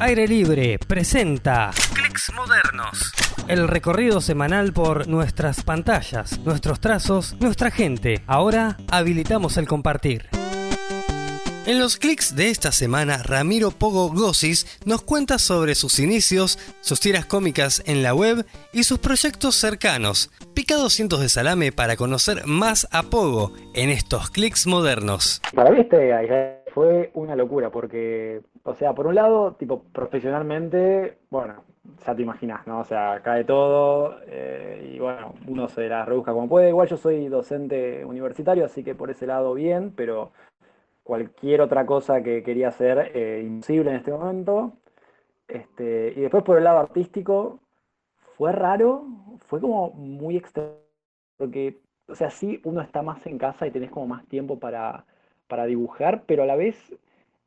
Aire Libre presenta Clics Modernos. El recorrido semanal por nuestras pantallas, nuestros trazos, nuestra gente. Ahora habilitamos el compartir. En los clics de esta semana, Ramiro Pogo Gosis nos cuenta sobre sus inicios, sus tiras cómicas en la web y sus proyectos cercanos. Pica 200 de salame para conocer más a Pogo en estos clics modernos. Para mí este fue una locura porque, o sea, por un lado, tipo profesionalmente, bueno, ya te imaginas, ¿no? O sea, cae todo eh, y bueno, uno se la rebusca como puede. Igual yo soy docente universitario, así que por ese lado bien, pero cualquier otra cosa que quería hacer eh, imposible en este momento. Este, y después por el lado artístico, fue raro, fue como muy extraño, porque, o sea, sí, uno está más en casa y tenés como más tiempo para, para dibujar, pero a la vez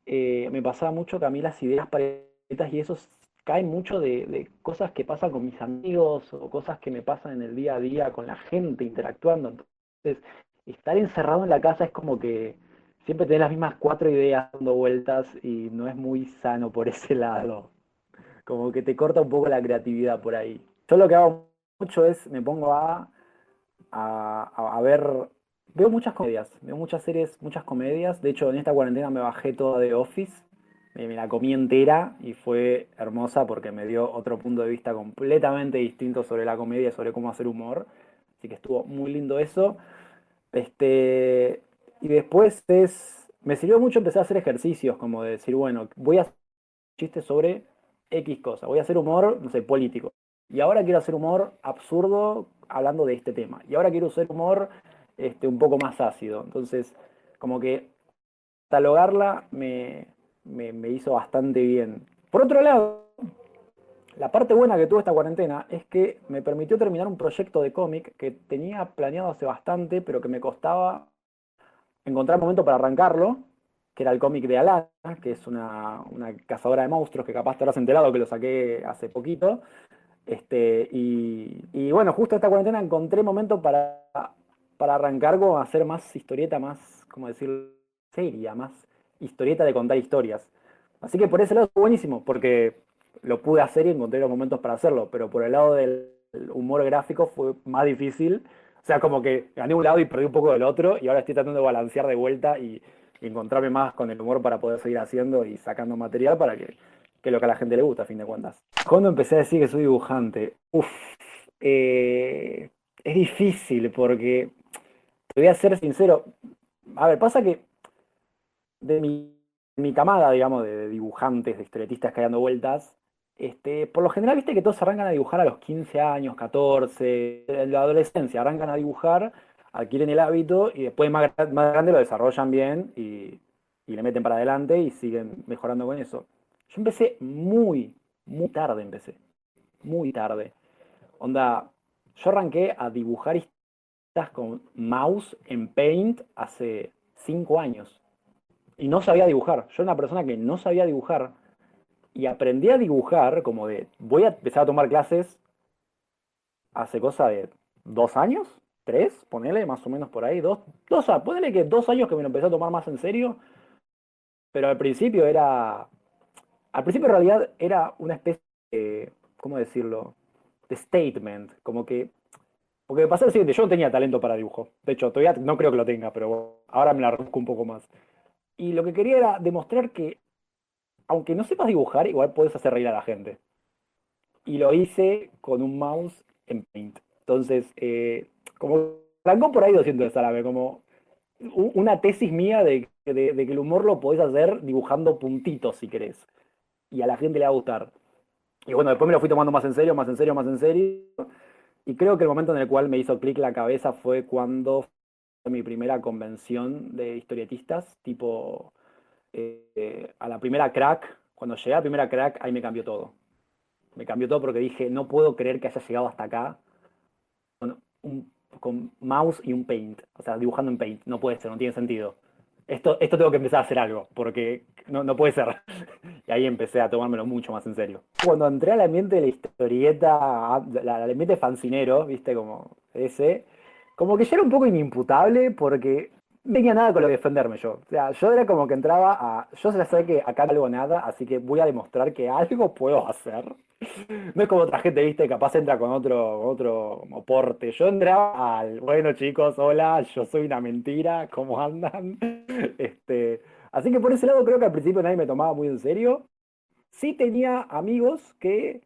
eh, me pasaba mucho que a mí las ideas paletas y eso caen mucho de, cosas que pasan con mis amigos o cosas que me pasan en el día a día con la gente interactuando. Entonces, estar encerrado en la casa es como que siempre tenés las mismas cuatro ideas dando vueltas y no es muy sano por ese lado. Como que te corta un poco la creatividad por ahí. Yo lo que hago mucho es, me pongo a, a, a ver, veo muchas comedias, veo muchas series, muchas comedias. De hecho, en esta cuarentena me bajé toda de Office, me, la comí entera y fue hermosa porque me dio otro punto de vista completamente distinto sobre la comedia y sobre cómo hacer humor. Así que estuvo muy lindo eso. Este, y después es, me sirvió mucho empezar a hacer ejercicios, como de decir, bueno, voy a hacer chistes sobre X cosa, voy a hacer humor, no sé, político. Y ahora quiero hacer humor absurdo hablando de este tema. Y ahora quiero hacer humor este, un poco más ácido. Entonces, como que catalogarla me, me, hizo bastante bien. Por otro lado, la parte buena que tuvo esta cuarentena es que me permitió terminar un proyecto de cómic que tenía planeado hace bastante, pero que me costaba encontrar momento para arrancarlo, que era el cómic de Alana, que es una, una, cazadora de monstruos que capaz te habrás enterado que lo saqué hace poquito. Este, y, y bueno, justo esta cuarentena encontré momento para, para arrancar con hacer más historieta, más, como decir, seria, más historieta de contar historias. Así que por ese lado fue buenísimo, porque lo pude hacer y encontré los momentos para hacerlo, pero por el lado del humor gráfico fue más difícil o sea, como que gané un lado y perdí un poco del otro y ahora estoy tratando de balancear de vuelta y, y encontrarme más con el humor para poder seguir haciendo y sacando material para que, que lo que a la gente le gusta, a fin de cuentas. Cuando empecé a decir que soy dibujante, uff, eh, es difícil porque, te voy a ser sincero, a ver, pasa que de mi, mi camada, digamos, de, dibujantes, de historietistas que hay dando vueltas, este, por lo general, viste que todos arrancan a dibujar a los 15 años, 14, en la adolescencia, arrancan a dibujar, adquieren el hábito y después más, más grande lo desarrollan bien y, y, le meten para adelante y siguen mejorando con eso. Yo empecé muy, muy tarde, empecé. Muy tarde. Onda, yo arranqué a dibujar historietas con mouse en Paint hace 5 años. Y no sabía dibujar. Yo era una persona que no sabía dibujar y aprendí a dibujar como de, voy a empezar a tomar clases hace cosa de dos años, tres, ponele más o menos por ahí, dos, dos, ponele que dos años que me lo empecé a tomar más en serio, pero al principio era, al principio en realidad era una especie de, ¿cómo decirlo? De statement, como que, porque pasa el siguiente, yo no tenía talento para dibujo, de hecho todavía no creo que lo tenga, pero ahora me la reduzco un poco más. Y lo que quería era demostrar que aunque no sepas dibujar, igual puedes hacer reír a la gente. Y lo hice con un mouse en Paint. Entonces, eh, como arrancó por ahí 200 de salame, como una tesis mía de, de, que el humor lo podés hacer dibujando puntitos si querés. Y a la gente le va a gustar. Y bueno, después me lo fui tomando más en serio, más en serio, más en serio. Y creo que el momento en el cual me hizo clic la cabeza fue cuando fue mi primera convención de historietistas, tipo eh, a la primera crack, cuando llegué a la primera crack, ahí me cambió todo. Me cambió todo porque dije, no puedo creer que haya llegado hasta acá con, un, con mouse y un paint. O sea, dibujando en paint. No puede ser, no tiene sentido. Esto, esto tengo que empezar a hacer algo, porque no, no puede ser. Y ahí empecé a tomármelo mucho más en serio. Cuando entré al ambiente de la historieta, al ambiente fancinero, viste, como ese, como que ya era un poco inimputable porque no tenía nada con lo que defenderme yo. O sea, yo era como que entraba a. Yo ya sé que acá no hago nada, así que voy a demostrar que algo puedo hacer. No es como otra gente, viste, capaz entra con otro, otro porte. Yo entraba al, bueno chicos, hola, yo soy una mentira, ¿cómo andan? Este, así que por ese lado creo que al principio nadie me tomaba muy en serio. Sí tenía amigos que,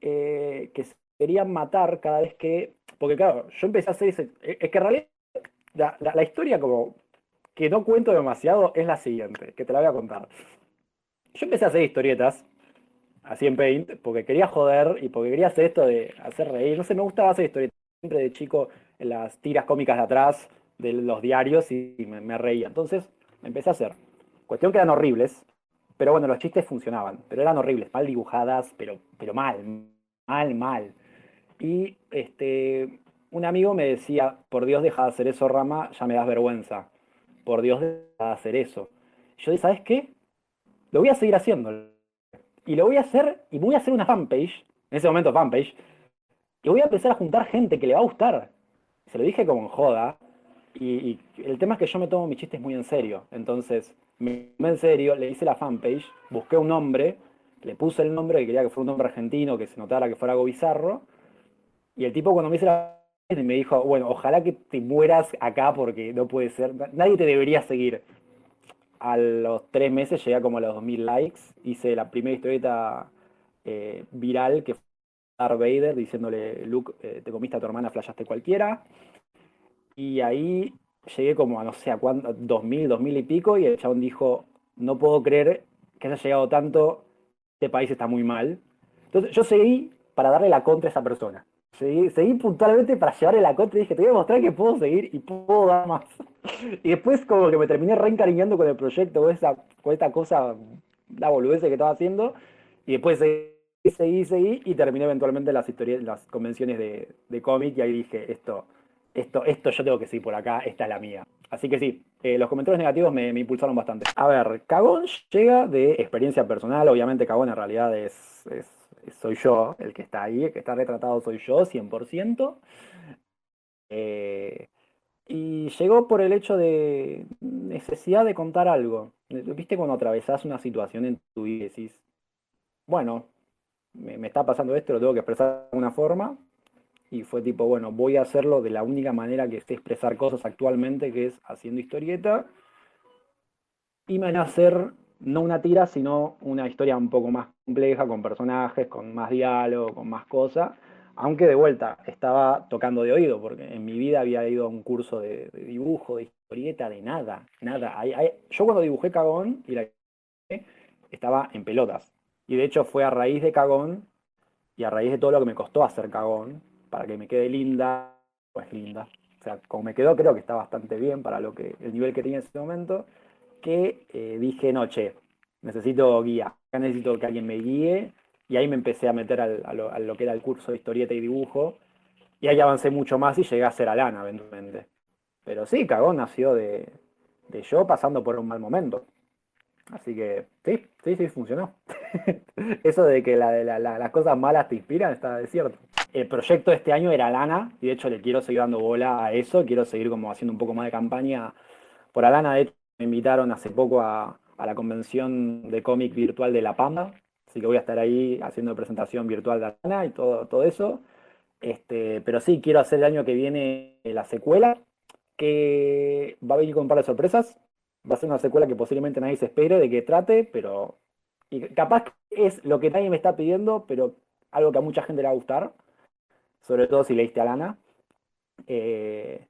eh, que querían matar cada vez que. Porque claro, yo empecé a hacer ese. Es que en realidad la, la, historia como que no cuento demasiado es la siguiente, que te la voy a contar. Yo empecé a hacer historietas, así en Paint, porque quería joder y porque quería hacer esto de hacer reír. No sé, me gustaba hacer historietas siempre de chico en las tiras cómicas de atrás de los diarios y me, me reía. Entonces empecé a hacer. Cuestión que eran horribles, pero bueno, los chistes funcionaban, pero eran horribles, mal dibujadas, pero, pero mal, mal, mal. Y este, un amigo me decía, por Dios deja de hacer eso, Rama, ya me das vergüenza. Por Dios deja de hacer eso. Yo dije, ¿sabes qué? Lo voy a seguir haciendo. Y lo voy a hacer, y voy a hacer una fanpage, en ese momento fanpage, y voy a empezar a juntar gente que le va a gustar. Se lo dije como en joda, y, el tema es que yo me tomo mis chistes muy en serio. Entonces, me en serio, le hice la fanpage, busqué un nombre, le puse el nombre que quería que fuera un nombre argentino, que se notara que fuera algo bizarro, y el tipo cuando me hice la y me dijo, bueno, ojalá que te mueras acá porque no puede ser, nadie te debería seguir. A los tres meses llegué como a los 2000 likes, hice la primera historieta eh, viral que fue Darth Vader diciéndole, Luke, eh, te comiste a tu hermana, flashaste cualquiera. Y ahí llegué como a no sé a cuánto, 2000, 2000 y pico, y el chabón dijo, no puedo creer que haya llegado tanto, este país está muy mal. Entonces yo seguí para darle la contra a esa persona. Seguí, puntualmente para llevarle la contra y dije, te voy a mostrar que puedo seguir y puedo dar más. y después como que me terminé reencariñando con el proyecto, con, esa, con esta cosa, la boludez que estaba haciendo. Y después seguí, seguí, seguí y terminé eventualmente las historias, las convenciones de, de cómic y ahí dije, esto, esto, esto yo tengo que seguir por acá, esta es la mía. Así que sí, eh, los comentarios negativos me, impulsaron bastante. A ver, Cagón llega de experiencia personal, obviamente Cagón en realidad es soy yo el que está ahí, el que está retratado soy yo, 100%. Eh, y llegó por el hecho de necesidad de contar algo. ¿Viste cuando atravesás una situación en tu vida y decís, bueno, me, está pasando esto, lo tengo que expresar de una forma? Y fue tipo, bueno, voy a hacerlo de la única manera que sé expresar cosas actualmente, que es haciendo historieta. Y me van a hacer no una tira, sino una historia un poco más compleja, con personajes, con más diálogo, con más cosas. Aunque de vuelta estaba tocando de oído, porque en mi vida había ido a un curso de, dibujo, de historieta, de nada, nada. yo cuando dibujé Cagón y la estaba en pelotas. Y de hecho fue a raíz de Cagón y a raíz de todo lo que me costó hacer Cagón, para que me quede linda, pues linda. O sea, como me quedó creo que está bastante bien para lo que el nivel que tenía en ese momento que eh, dije, no, che, necesito guía, necesito que alguien me guíe, y ahí me empecé a meter a, lo, que era el curso de historieta y dibujo, y ahí avancé mucho más y llegué a ser Alana eventualmente. Pero sí, Cagón nació de, de yo pasando por un mal momento. Así que sí, sí, sí, funcionó. Eso de que las cosas malas te inspiran está de cierto. El proyecto de este año era Alana, y de hecho le quiero seguir dando bola a eso, quiero seguir como haciendo un poco más de campaña por Alana. De me invitaron hace poco a, la convención de cómic virtual de La Pamba, así que voy a estar ahí haciendo presentación virtual de Ana y todo, todo eso. Este, pero sí, quiero hacer el año que viene la secuela, que va a venir con un par de sorpresas. Va a ser una secuela que posiblemente nadie se espere de que trate, pero y capaz es lo que nadie me está pidiendo, pero algo que a mucha gente le va a gustar, sobre todo si leíste a Lana. Eh,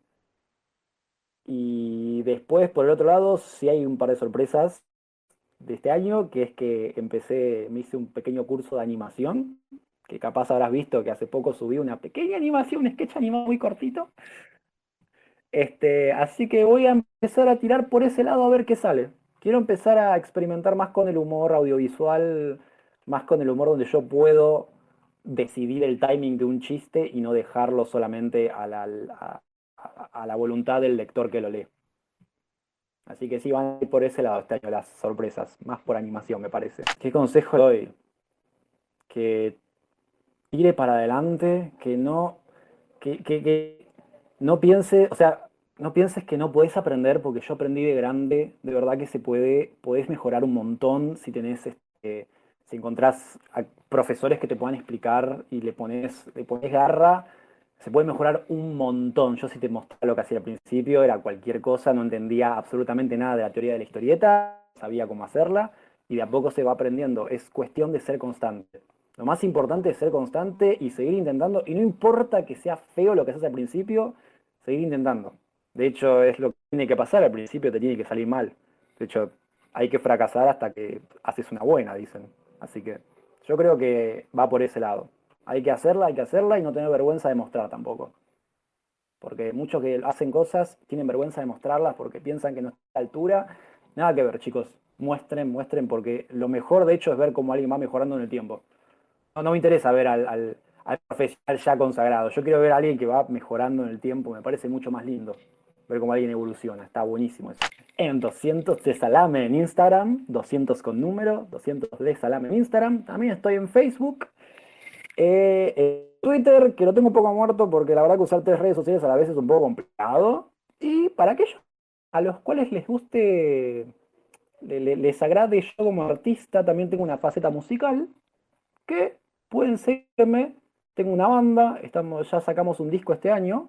y después, por el otro lado, sí hay un par de sorpresas de este año, que es que empecé, me hice un pequeño curso de animación, que capaz habrás visto que hace poco subí una pequeña animación, un sketch animado muy cortito. Este, así que voy a empezar a tirar por ese lado a ver qué sale. Quiero empezar a experimentar más con el humor audiovisual, más con el humor donde yo puedo decidir el timing de un chiste y no dejarlo solamente a la, la voluntad del lector que lo lee. Así que sí, van a ir por ese lado este año las sorpresas, más por animación me parece. ¿Qué consejo doy? Que tire para adelante, que no, que, no piense, o sea, no pienses que no podés aprender, porque yo aprendí de grande, de verdad que se puede, podés mejorar un montón si tenés, este, si encontrás a profesores que te puedan explicar y le pones, le pones garra, se puede mejorar un montón. Yo si te mostraba lo que hacía al principio, era cualquier cosa, no entendía absolutamente nada de la teoría de la historieta, sabía cómo hacerla, y de a poco se va aprendiendo. Es cuestión de ser constante. Lo más importante es ser constante y seguir intentando, y no importa que sea feo lo que haces al principio, seguir intentando. De hecho, es lo que tiene que pasar, al principio te tiene que salir mal. De hecho, hay que fracasar hasta que haces una buena, dicen. Así que yo creo que va por ese lado. Hay que hacerla, hay que hacerla y no tener vergüenza de mostrar tampoco. Porque muchos que hacen cosas tienen vergüenza de mostrarlas porque piensan que no está a la altura. Nada que ver, chicos. Muestren, muestren, porque lo mejor de hecho es ver cómo alguien va mejorando en el tiempo. No, me interesa ver al, al profesional ya consagrado. Yo quiero ver a alguien que va mejorando en el tiempo. Me parece mucho más lindo ver cómo alguien evoluciona. Está buenísimo eso. En 200 de salame en Instagram, 200 con número, 200 de salame en Instagram. También estoy en Facebook. Eh, Twitter, que lo tengo un poco muerto porque la verdad que usar tres redes sociales a la vez es un poco complicado. Y para aquellos a los cuales les guste, les, agrade yo como artista, también tengo una faceta musical que pueden seguirme. Tengo una banda, estamos, ya sacamos un disco este año,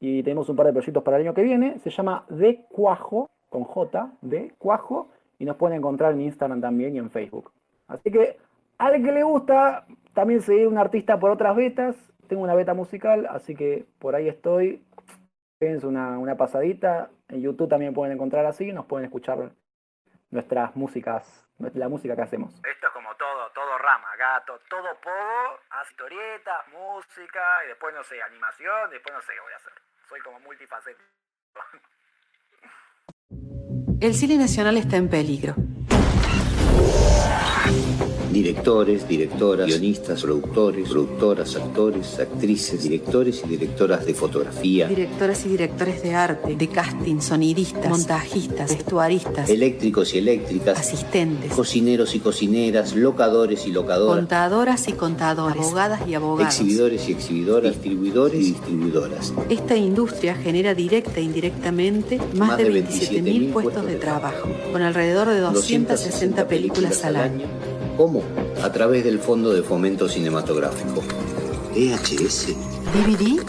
y tenemos un par de proyectos para el año que viene. Se llama De Cuajo, con J, De Cuajo, y nos pueden encontrar en Instagram también y en Facebook. Así que al que le gusta también seguir un artista por otras betas, tengo una beta musical, así que por ahí estoy. Fíjense una, una pasadita. En YouTube también pueden encontrar así, nos pueden escuchar nuestras músicas, la música que hacemos. Esto es como todo, todo rama, gato, todo poco, historietas, música, y después no sé, animación, después no sé qué voy a hacer soy como multifacético. El cine nacional está en peligro directores, directoras, guionistas, productores, productoras, actores, actrices, directores y directoras de fotografía, directoras y directores de arte, de casting, sonidistas, montajistas, vestuaristas, eléctricos y eléctricas, asistentes, cocineros y cocineras, locadores y locadoras, contadoras y contadores, abogadas y abogados, exhibidores y exhibidoras, distribuidores y distribuidoras. Esta industria genera directa e indirectamente más, de 27.000 puestos de trabajo, con alrededor de 260 películas al año ¿Cómo? A través del Fondo de Fomento Cinematográfico. EHS. ¿DVD?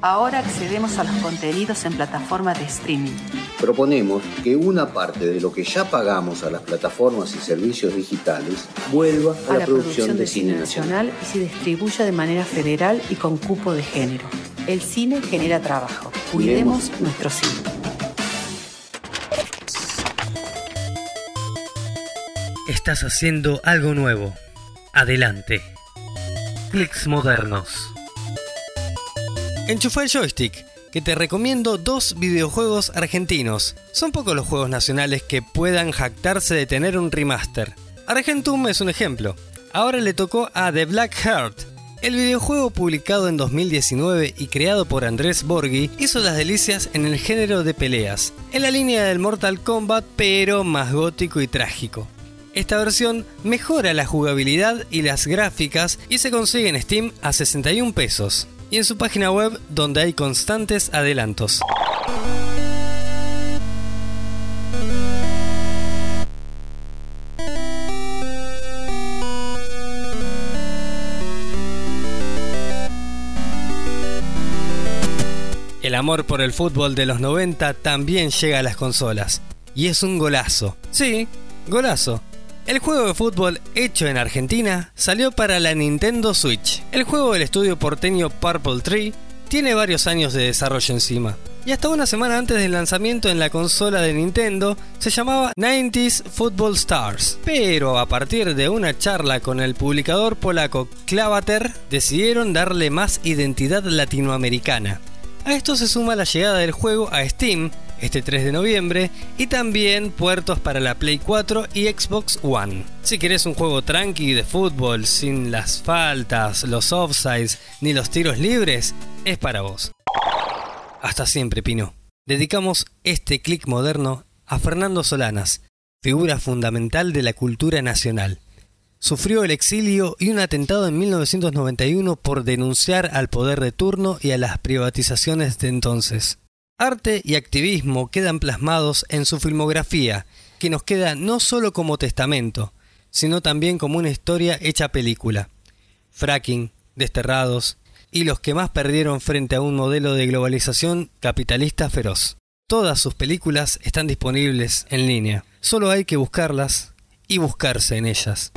Ahora accedemos a los contenidos en plataformas de streaming. Proponemos que una parte de lo que ya pagamos a las plataformas y servicios digitales vuelva a, la, producción, de, cine nacional y se distribuya de manera federal y con cupo de género. El cine genera trabajo. Cuidemos nuestro cine. Estás haciendo algo nuevo. Adelante. Clicks modernos. Enchufa el joystick, que te recomiendo dos videojuegos argentinos. Son pocos los juegos nacionales que puedan jactarse de tener un remaster. Argentum es un ejemplo. Ahora le tocó a The Black Heart. El videojuego publicado en 2019 y creado por Andrés Borghi hizo las delicias en el género de peleas, en la línea del Mortal Kombat pero más gótico y trágico. Esta versión mejora la jugabilidad y las gráficas y se consigue en Steam a 61 pesos y en su página web donde hay constantes adelantos. El amor por el fútbol de los 90 también llega a las consolas. Y es un golazo. Sí, golazo. El juego de fútbol hecho en Argentina salió para la Nintendo Switch. El juego del estudio porteño Purple Tree tiene varios años de desarrollo encima. Y hasta una semana antes del lanzamiento en la consola de Nintendo se llamaba 90s Football Stars. Pero a partir de una charla con el publicador polaco Clavater decidieron darle más identidad latinoamericana. A esto se suma la llegada del juego a Steam este 3 de noviembre y también puertos para la Play 4 y Xbox One. Si querés un juego tranqui de fútbol sin las faltas, los offsides ni los tiros libres, es para vos. Hasta siempre, Pino. Dedicamos este clic moderno a Fernando Solanas, figura fundamental de la cultura nacional. Sufrió el exilio y un atentado en 1991 por denunciar al poder de turno y a las privatizaciones de entonces. Arte y activismo quedan plasmados en su filmografía, que nos queda no solo como testamento, sino también como una historia hecha película. Fracking, Desterrados y los que más perdieron frente a un modelo de globalización capitalista feroz. Todas sus películas están disponibles en línea. Solo hay que buscarlas y buscarse en ellas.